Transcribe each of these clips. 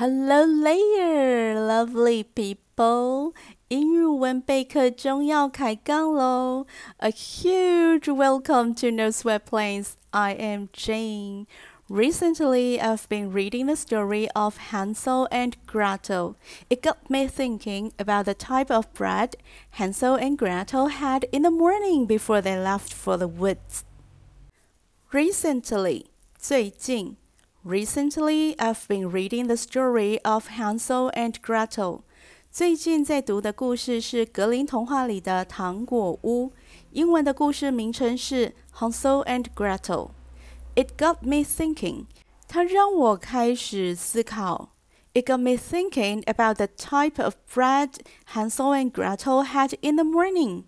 Hello there, lovely people! people！英语文备课中要开杠喽！A huge welcome to No Sweat Plans. I am Jane. Recently, I've been reading the story of Hansel and Gretel. It got me thinking about the type of bread Hansel and Gretel had in the morning before they left for the woods. Recently, 最近。Recently, I've been reading the story of Hansel and Gretel. 最近在读的故事是格林童话里的糖果屋。英文的故事名称是 Hansel and Gretel。It got me thinking. 它让我开始思考。It got me thinking about the type of bread Hansel and Gretel had in the morning.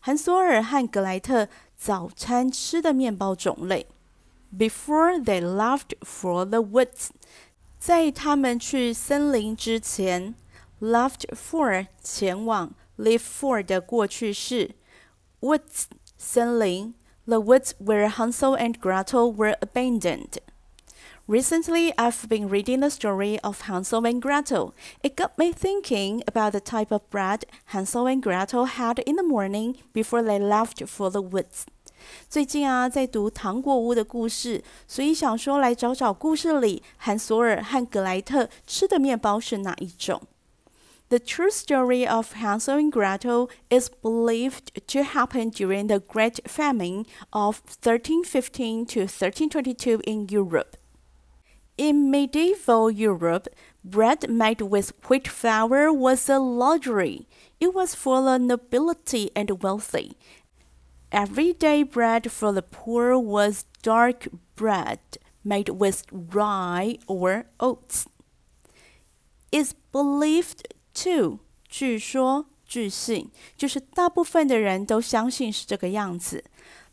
韩索尔和格莱特早餐吃的面包种类。 before they left for the woods，在他们去森林之前，left for 前往，leave for 的过去式，woods 森林，the woods where Hansel and Gretel were abandoned. Recently, I've been reading the story of Hansel and Gretel. It got me thinking about the type of bread Hansel and Gretel had in the morning before they left for the woods. 最近啊，在读《糖果屋》的故事，所以想说来找找故事里韩索尔和格莱特吃的面包是哪一种。The true story of Hansel and Gretel is believed to happen during the Great Famine of 1315 to 1322 in Europe. In medieval Europe, bread made with wheat flour was a luxury. It was for the nobility and wealthy, Everyday bread for the poor was dark bread made with rye or oats. It's believed too. 据说、据信，就是大部分的人都相信是这个样子。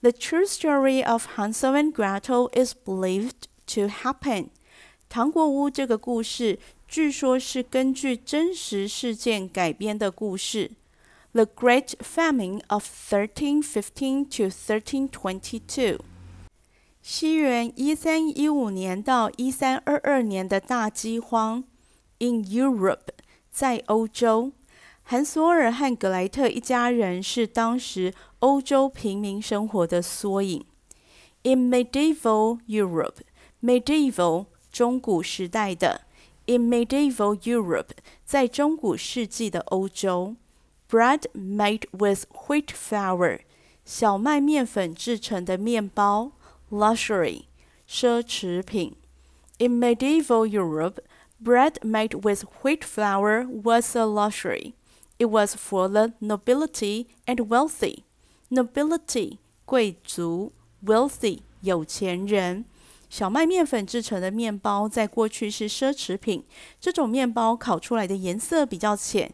The true story of Hansel and Gretel is believed to happen. 糖果屋这个故事，据说是根据真实事件改编的故事。 the Great Famine of 1315 to 1322. 西元一三一五年到一三二二年的大饥荒，in Europe，在欧洲，韩索尔和格莱特一家人是当时欧洲平民生活的缩影。In medieval Europe，medieval 中古时代的，in medieval Europe，在中古世纪的欧洲。 bread made with wheat flour，小麦面粉制成的面包，luxury，奢侈品。In medieval Europe, bread made with wheat flour was a luxury. It was for the nobility and wealthy. Nobility 贵族，wealthy 有钱人。小麦面粉制成的面包在过去是奢侈品。这种面包烤出来的颜色比较浅，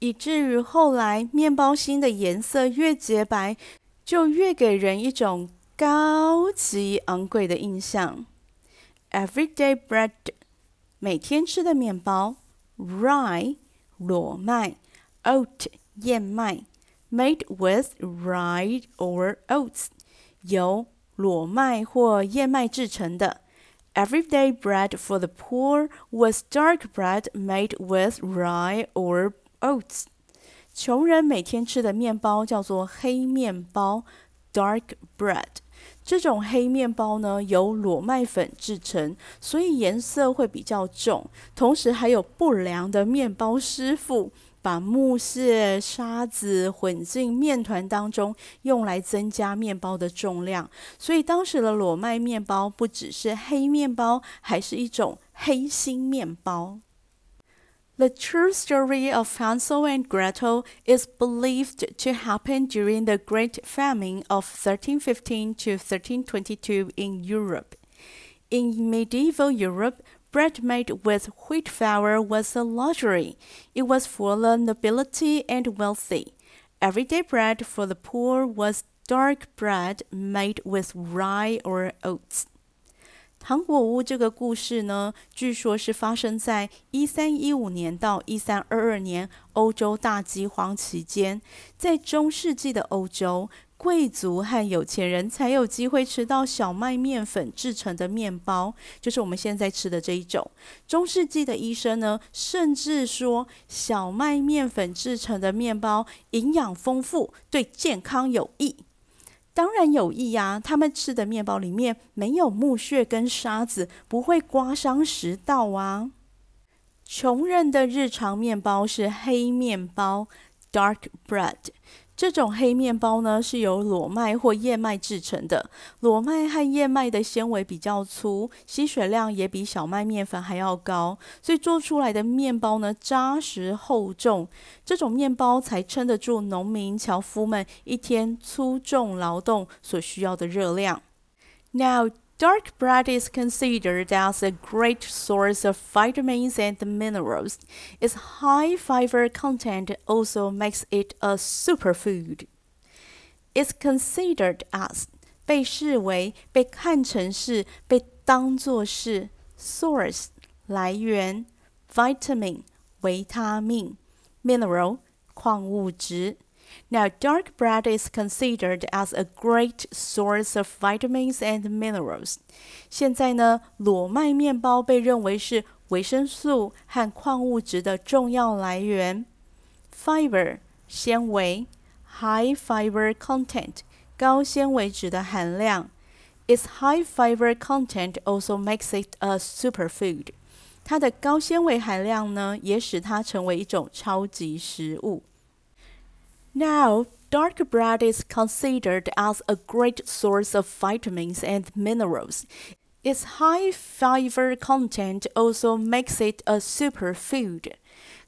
以至于后来面包芯的颜色越洁白，就越给人一种高级昂贵的印象。Everyday bread，每天吃的面包；rye，裸麦；oat，燕麦；made with rye or oats，由裸麦或燕麦制成的。Everyday bread for the poor was dark bread made with rye or Oats，穷人每天吃的面包叫做黑面包 （dark bread）。这种黑面包呢，由裸麦粉制成，所以颜色会比较重。同时，还有不良的面包师傅把木屑、沙子混进面团当中，用来增加面包的重量。所以，当时的裸麦面包不只是黑面包，还是一种黑心面包。The true story of Hansel and Gretel is believed to happen during the Great Famine of 1315 to 1322 in Europe. In medieval Europe, bread made with wheat flour was a luxury. It was for the nobility and wealthy. Everyday bread for the poor was dark bread made with rye or oats. 糖果屋这个故事呢，据说是发生在一三一五年到一三二二年欧洲大饥荒期间，在中世纪的欧洲。贵族和有钱人才有机会吃到小麦面粉制成的面包，就是我们现在吃的这一种。中世纪的医生呢，甚至说小麦面粉制成的面包营养丰富，对健康有益。当然有益呀，他们吃的面包里面没有木屑跟沙子，不会刮伤食道啊。穷人的日常面包是黑面包 （dark bread）。这种黑面包呢，是由裸麦或燕麦制成的。裸麦和燕麦的纤维比较粗，吸水量也比小麦面粉还要高，所以做出来的面包呢，扎实厚重。这种面包才撑得住农民樵夫们一天粗重劳动所需要的热量。Now. Dark bread is considered as a great source of vitamins and minerals. Its high fiber content also makes it a superfood. It's considered as 被视为、被看成是、被当作是 source 来源，vitamin 维他命，mineral 矿物质。 now, dark bread is considered as a great source of vitamins and minerals. 现在呢，裸麦面包被认为是维生素和矿物质的重要来源。Fiber 纤维，high fiber content 高纤维质的含量。Its high fiber content also makes it a superfood. 它的高纤维含量呢，也使它成为一种超级食物。 now, dark bread is considered as a great source of vitamins and minerals. Its high fiber content also makes it a superfood.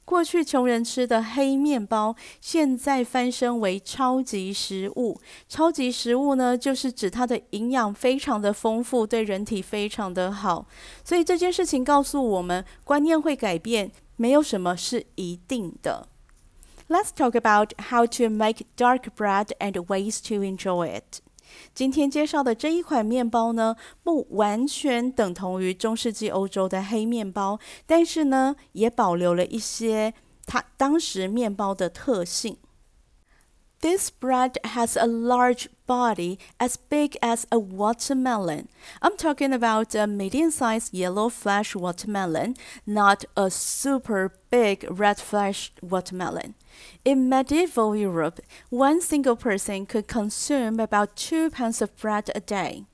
过去穷人吃的黑面包，现在翻身为超级食物。超级食物呢，就是指它的营养非常的丰富，对人体非常的好。所以这件事情告诉我们，观念会改变，没有什么是一定的。 Let's talk about how to make dark bread and ways to enjoy it. 今天介绍的这一款面包呢，不完全等同于中世纪欧洲的黑面包，但是呢，也保留了一些它当时面包的特性。This bread has a large body as big as a watermelon. I'm talking about a medium sized yellow flesh watermelon, not a super big red flesh watermelon. In medieval Europe, one single person could consume about two pounds of bread a day.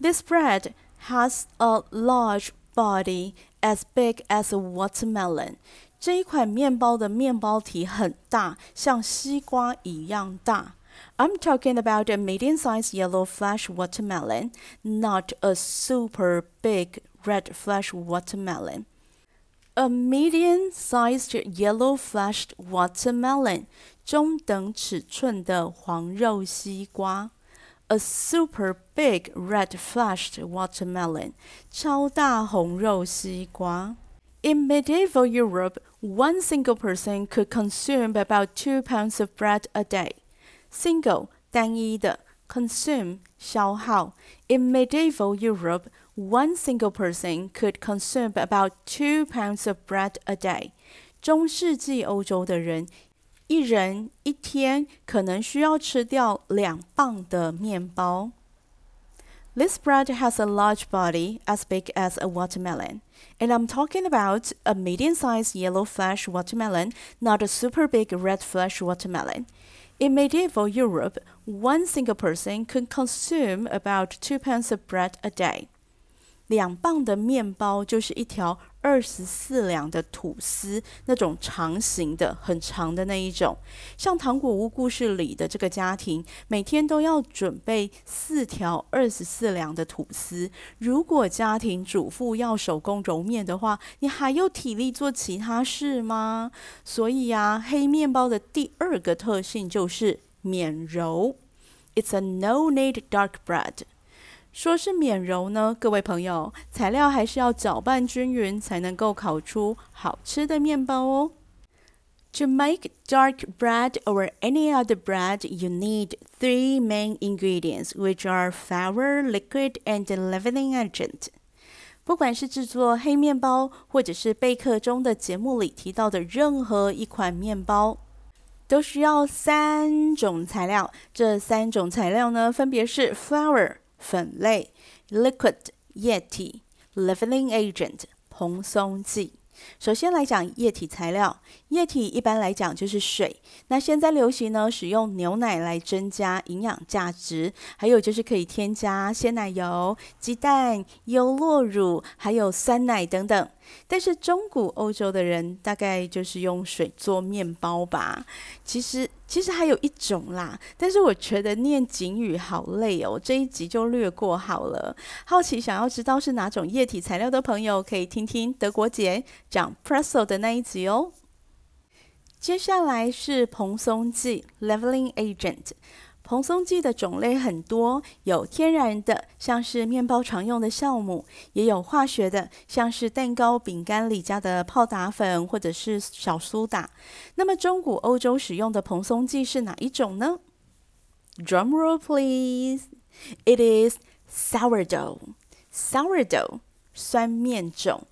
This bread has a large body as big as a watermelon. 这一款面包的面包体很大，像西瓜一样大。I'm talking about a medium-sized yellow flesh watermelon, not a super big red flesh watermelon. A medium-sized yellow fleshed watermelon，中等尺寸的黄肉西瓜。A super big red fleshed watermelon，超大红肉西瓜。in medieval Europe, one single person could consume about two pounds of bread a day. Single 单一的 consume 消耗. In medieval Europe, one single person could consume about two pounds of bread a day. 中世纪欧洲的人，一人一天可能需要吃掉两磅的面包。this bread has a large body as big as a watermelon. And I'm talking about a medium sized yellow flesh watermelon, not a super big red flesh watermelon. In medieval Europe, one single person could consume about two pounds of bread a day. 两磅的面包就是一条二十四两的吐司，那种长形的、很长的那一种。像糖果屋故事里的这个家庭，每天都要准备四条二十四两的吐司。如果家庭主妇要手工揉面的话，你还有体力做其他事吗？所以呀，黑面包的第二个特性就是免揉。It's a no-knead dark bread. 说是免揉呢，各位朋友，材料还是要搅拌均匀，才能够烤出好吃的面包哦。To make dark bread or any other bread, you need three main ingredients, which are flour, liquid, and leavening agent. 不管是制作黑面包，或者是备课中的节目里提到的任何一款面包，都需要三种材料。这三种材料呢，分别是 flour 粉类、liquid 液体、，leveling agent 蓬松剂。首先来讲液体材料，液体一般来讲就是水。那现在流行呢，使用牛奶来增加营养价值，还有就是可以添加鲜奶油、鸡蛋、优酪乳，还有酸奶等等。但是中古欧洲的人大概就是用水做面包吧。其实其实还有一种啦，但是我觉得念警语好累哦，这一集就略过好了。好奇想要知道是哪种液体材料的朋友，可以听听德国姐讲 Presso 的那一集哦。接下来是蓬松剂 （Leveling Agent）。蓬松剂的种类很多，有天然的，像是面包常用的酵母；也有化学的，像是蛋糕、饼干里加的泡打粉或者是小苏打。那么中古欧洲使用的蓬松剂是哪一种呢？Drum roll, please. It is sourdough. Sourdough，酸面种。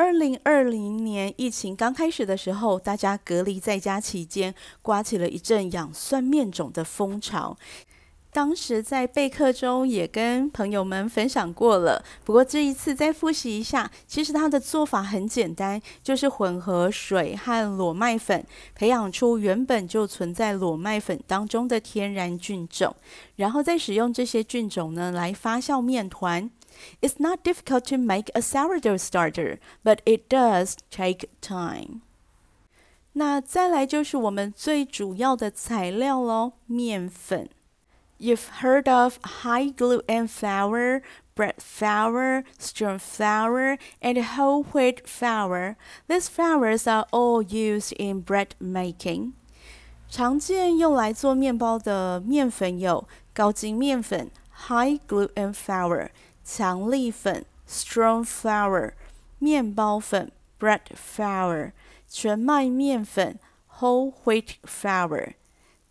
二零二零年疫情刚开始的时候，大家隔离在家期间，刮起了一阵养酸面种的风潮。当时在备课中也跟朋友们分享过了，不过这一次再复习一下，其实它的做法很简单，就是混合水和裸麦粉，培养出原本就存在裸麦粉当中的天然菌种，然后再使用这些菌种呢来发酵面团。It's not difficult to make a sourdough starter, but it does take time. 那再来就是我们最主要的材料喽，面粉。You've heard of high gluten flour, bread flour, strong flour, and whole wheat flour. These flours are all used in bread making. 常见用来做面包的面粉有高筋面粉 （high gluten flour）。 强力粉 （strong flour）、面包粉 （bread flour）、全麦面粉 （whole wheat flour）。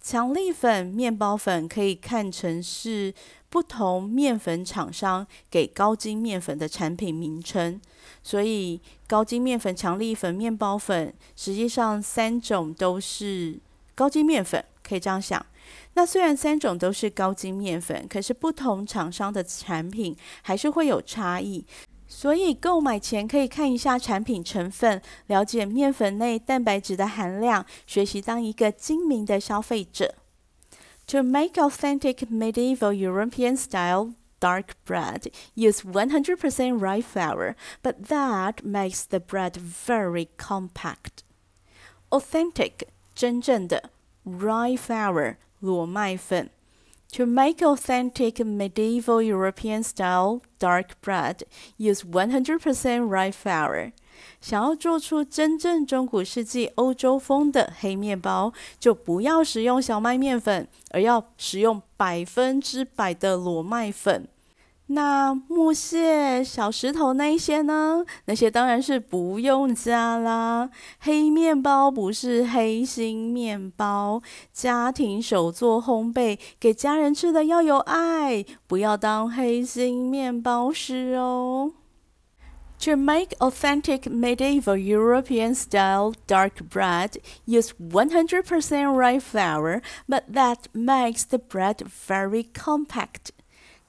强力粉、面包粉可以看成是不同面粉厂商给高筋面粉的产品名称，所以高筋面粉、强力粉、面包粉，实际上三种都是高筋面粉，可以这样想。那虽然三种都是高筋面粉，可是不同厂商的产品还是会有差异。所以购买前可以看一下产品成分，了解面粉内蛋白质的含量，学习当一个精明的消费者。To make authentic medieval European style dark bread, use 100% rye flour, but that makes the bread very compact. Authentic 真正的 rye flour 裸麦粉。To make authentic medieval European style dark bread, use 100% rye flour. 想要做出真正中古世纪欧洲风的黑面包，就不要使用小麦面粉，而要使用百分之百的裸麦粉。 那木屑、小石头那些呢？那些当然是不用加啦。黑面包不是黑心面包，家庭手做烘焙，给家人吃的要有爱，不要当黑心面包师哦。To make authentic medieval European style dark bread, use 100% rye flour, but that makes the bread very compact.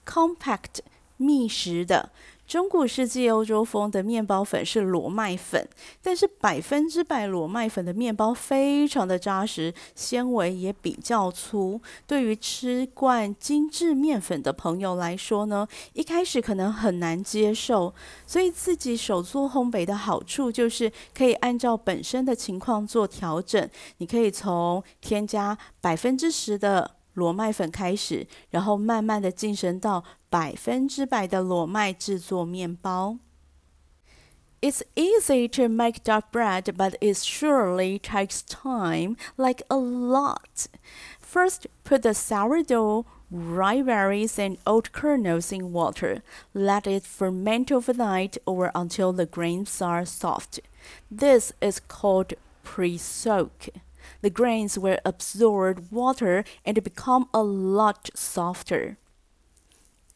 Compact 密实的中古世纪欧洲风的面包粉是裸麦粉，但是百分之百裸麦粉的面包非常的扎实，纤维也比较粗。对于吃惯精致面粉的朋友来说呢，一开始可能很难接受。所以自己手做烘焙的好处就是可以按照本身的情况做调整。你可以从添加百分之十的。裸麦粉开始，然后慢慢的晋升到百分之百的裸麦制作面包。It's easy to make dark bread, but it surely takes time, like a lot. First, put the sourdough, rye berries, and oat kernels in water. Let it ferment overnight or until the grains are soft. This is called pre-soak. the grains will absorb water and become a lot softer.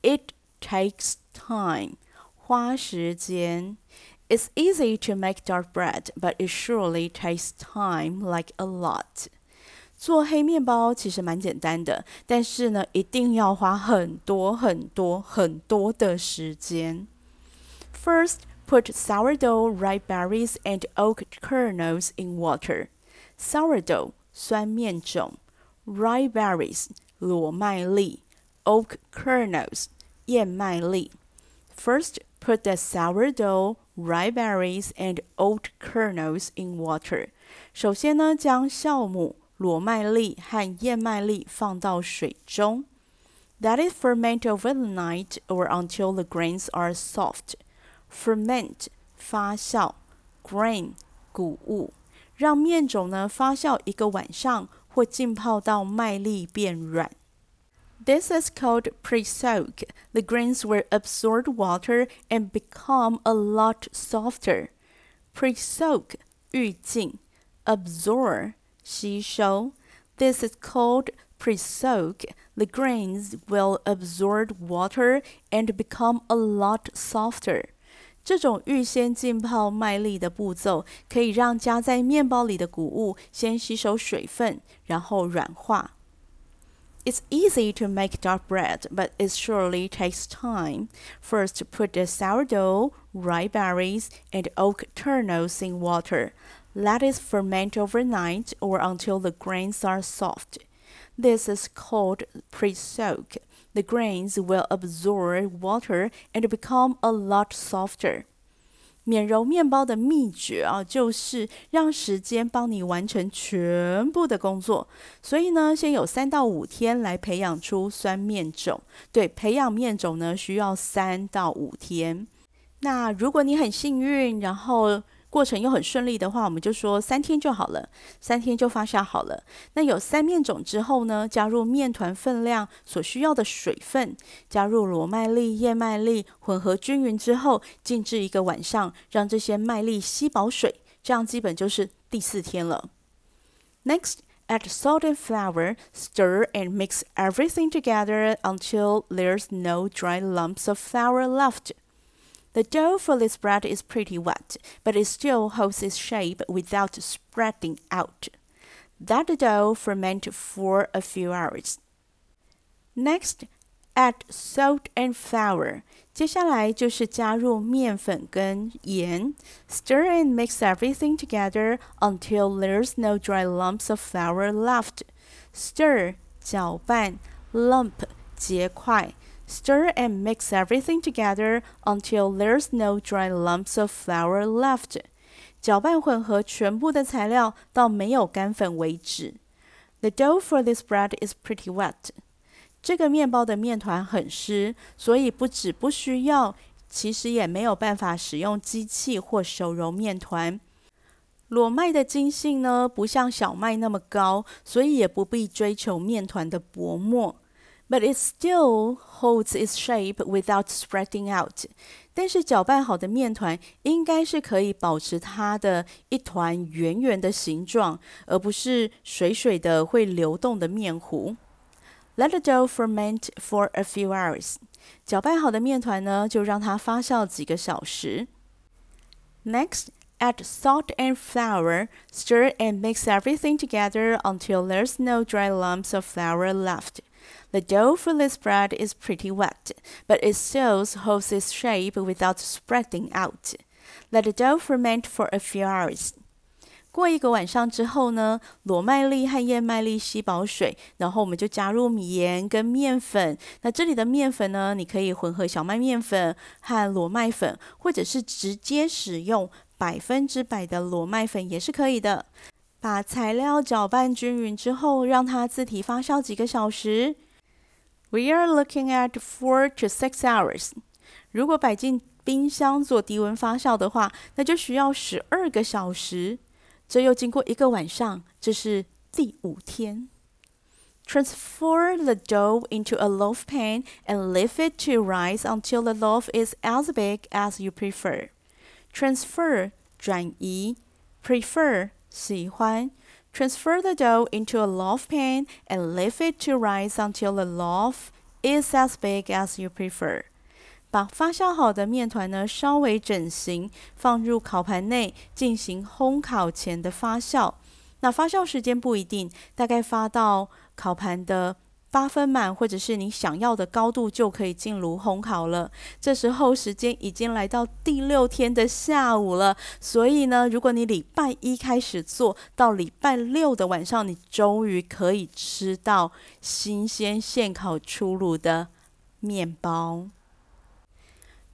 It takes time. 花时间. It's easy to make dark bread, but it surely takes time, like a lot. 做黑面包其实蛮简单的，但是呢，一定要花很多很多很多的时间。First, put sourdough rye berries and oat kernels in water sourdough 酸面种，rye berries 裸麦粒，oat kernels 燕麦粒。First, put the sourdough, rye berries, and oat kernels in water. 首先呢，将酵母、裸麦粒和燕麦粒放到水中。That is ferment overnight or until the grains are soft. Ferment 发酵，grain 谷物。让面种呢发酵一个晚上或浸泡到麦粒变软。This is called pre-soak. The grains will absorb water and become a lot softer. Pre-soak 预浸，absorb 吸收。This is called pre-soak. The grains will absorb water and become a lot softer. 这种预先浸泡麦粒的步骤，可以让加在面包里的谷物先吸收水分，然后软化。It's easy to make dark bread, but it surely takes time. First, put the sourdough, rye berries, and oat kernels in water. Let it ferment overnight or until the grains are soft. This is called pre soak The grains will absorb water and become a lot softer. 免揉面包的秘诀啊，就是让时间帮你完成全部的工作。所以呢，先有三到五天来培养出酸面种。对，培养面种呢，需要三到五天。那如果你很幸运，然后过程又很顺利的话，我们就说三天就好了，三天就发酵好了。那有三面种之后呢，加入面团分量所需要的水分，加入裸麦粒、燕麦粒，混合均匀之后，静置一个晚上，让这些麦粒吸饱水，这样基本就是第四天了。Next, add salt and flour, stir and mix everything together until there's no dry lumps of flour left. The dough for this bread is pretty wet, but it still holds its shape without spreading out. Let the dough ferment for a few hours. Next, add salt and flour. 接下来就是加入面粉跟盐，stir and mix everything together until there's no dry lumps of flour left. Stir 搅拌，lump 结块。 Stir and mix everything together until there's no dry lumps of flour left. 搅拌混合全部的材料到没有干粉为止。The dough for this bread is pretty wet. 这个面包的面团很湿，所以不止不需要，其实也没有办法使用机器或手揉面团。裸麦的筋性呢，不像小麦那么高，所以也不必追求面团的薄膜。 but it still holds its shape without spreading out. 但是搅拌好的面团应该是可以保持它的一团圆圆的形状，而不是水水的会流动的面糊。Let the dough ferment for a few hours. 搅拌好的面团呢，就让它发酵几个小时。Next, add salt and flour, stir and mix everything together until there's no dry lumps of flour left. The dough for this bread is pretty wet, but it still holds its shape without spreading out. Let the dough ferment for a few hours. 过一个晚上之后呢，裸麦粒和燕麦粒吸饱水，然后我们就加入米盐跟面粉。那这里的面粉呢，你可以混合小麦面粉和裸麦粉，或者是直接使用百分之百的裸麦粉也是可以的。 把材料搅拌均匀之后，让它自体发酵几个小时。We are looking at four to six hours。如果摆进冰箱做低温发酵的话，那就需要十二个小时。这又经过一个晚上，这是第五天。Transfer the dough into a loaf pan and leave it to rise until the loaf is as big as you prefer. Transfer 转移，prefer 喜欢。Transfer the dough into a loaf pan and leave it to rise until the loaf is as big as you prefer. 把发酵好的面团呢稍微整形，放入烤盘内进行烘烤前的发酵。那发酵时间不一定，大概发到烤盘的八分满，或者是你想要的高度，就可以进炉烘烤了。这时候时间已经来到第六天的下午了，所以呢，如果你礼拜一开始做到礼拜六的晚上，你终于可以吃到新鲜现烤出炉的面包。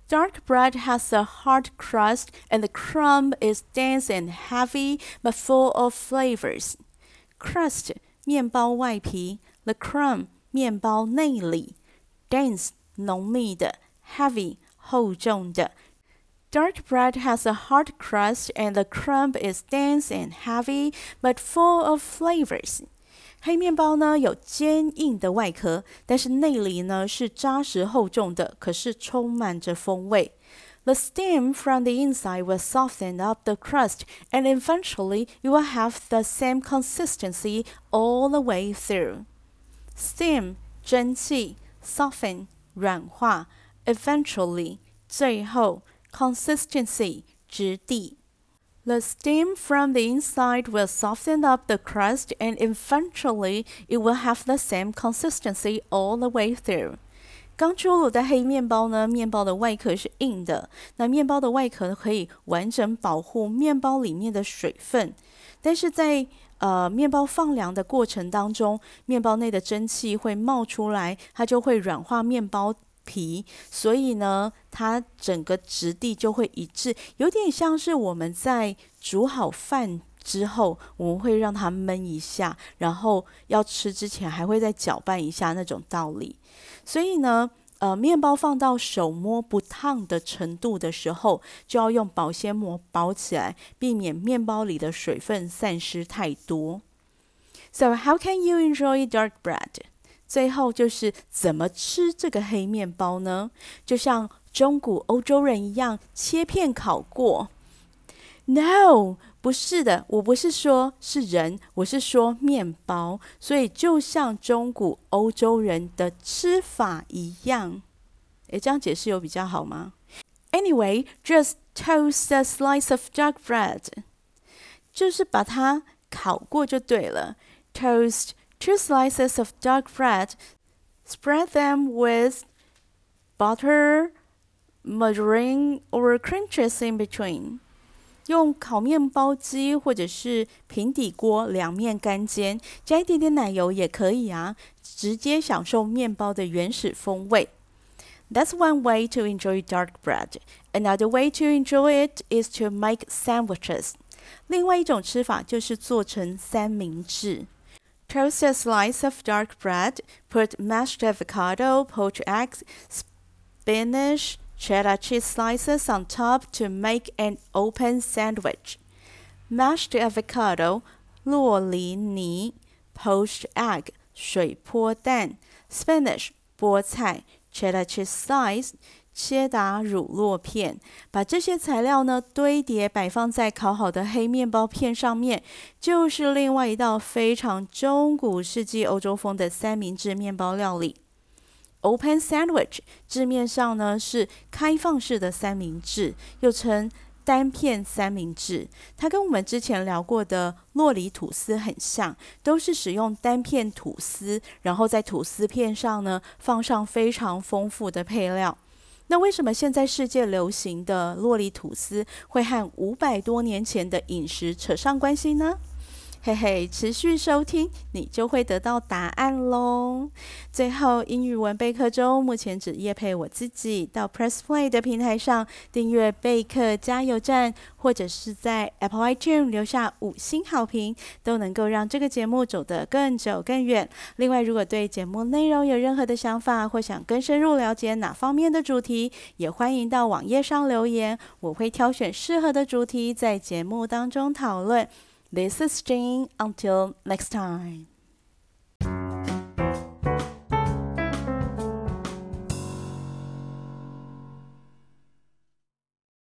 Dark bread has a hard crust and the crumb is dense and heavy but full of flavors. Crust 面包外皮 ，the crumb 面包内里，dense 浓密的，heavy 厚重的。Dark bread has a hard crust and the crumb is dense and heavy but full of flavors. 黑面包呢有坚硬的外壳，但是内里呢是扎实厚重的，可是充满着风味。The steam from the inside will soften up the crust, and eventually you will have the same consistency all the way through. Steam 蒸汽，soften 软化，eventually 最后，consistency 质地。the steam from the inside will soften up the crust and eventually it will have the same consistency all the way through. 刚出炉的黑面包呢，面包的外壳是硬的，那面包的外壳可以完整保护面包里面的水分，但是在 呃面包放凉的过程当中，面包内的蒸汽会冒出来，它就会软化面包。皮，所以呢，它整个质地就会一致，有点像是我们在煮好饭之后，我们会让它焖一下，然后要吃之前还会再搅拌一下那种道理。所以呢，呃，面包放到手摸不烫的程度的时候，就要用保鲜膜包起来，避免面包里的水分散失太多。So how can you enjoy dark bread? 最后就是怎么吃这个黑面包呢？就像中古欧洲人一样，切片烤过？No，不是的，我不是说是人，我是说面包。所以就像中古欧洲人的吃法一样。诶，这样解释有比较好吗？Anyway，just toast a slice of dark bread，就是把它烤过就对了。Toast。two slices of dark bread, spread them with butter, margarine, or cream cheese in between. 用烤面包机或者是平底锅两面干煎，加一点点奶油也可以啊，直接享受面包的原始风味。That's one way to enjoy dark bread. Another way to enjoy it is to make sandwiches. 另外一种吃法就是做成三明治。Toast a slice of dark bread, put mashed avocado, poached eggs, spinach, cheddar cheese slices on top to make an open sandwich. Mashed avocado, 洛梨泥 poached egg, 水波蛋 spinach, 菠菜 cheddar cheese slice, 切达乳酪片，把这些材料呢堆叠摆放在烤好的黑面包片上面，就是另外一道非常中古世纪欧洲风的三明治面包料理。Open sandwich 字面上呢是开放式的三明治，又称单片三明治。它跟我们之前聊过的洛里吐司很像，都是使用单片吐司，然后在吐司片上呢放上非常丰富的配料。那为什么现在世界流行的洛里吐司会和五百多年前的饮食扯上关系呢？嘿嘿，持续收听，你就会得到答案喽。最后，英语文备课中，目前只业配我自己，到 Press Play 的平台上订阅备课加油站，或者是在 Apple iTunes 留下五星好评，都能够让这个节目走得更久更远。另外，如果对节目内容有任何的想法，或想更深入了解哪方面的主题，也欢迎到网页上留言，我会挑选适合的主题在节目当中讨论。This is Jane. Until next time.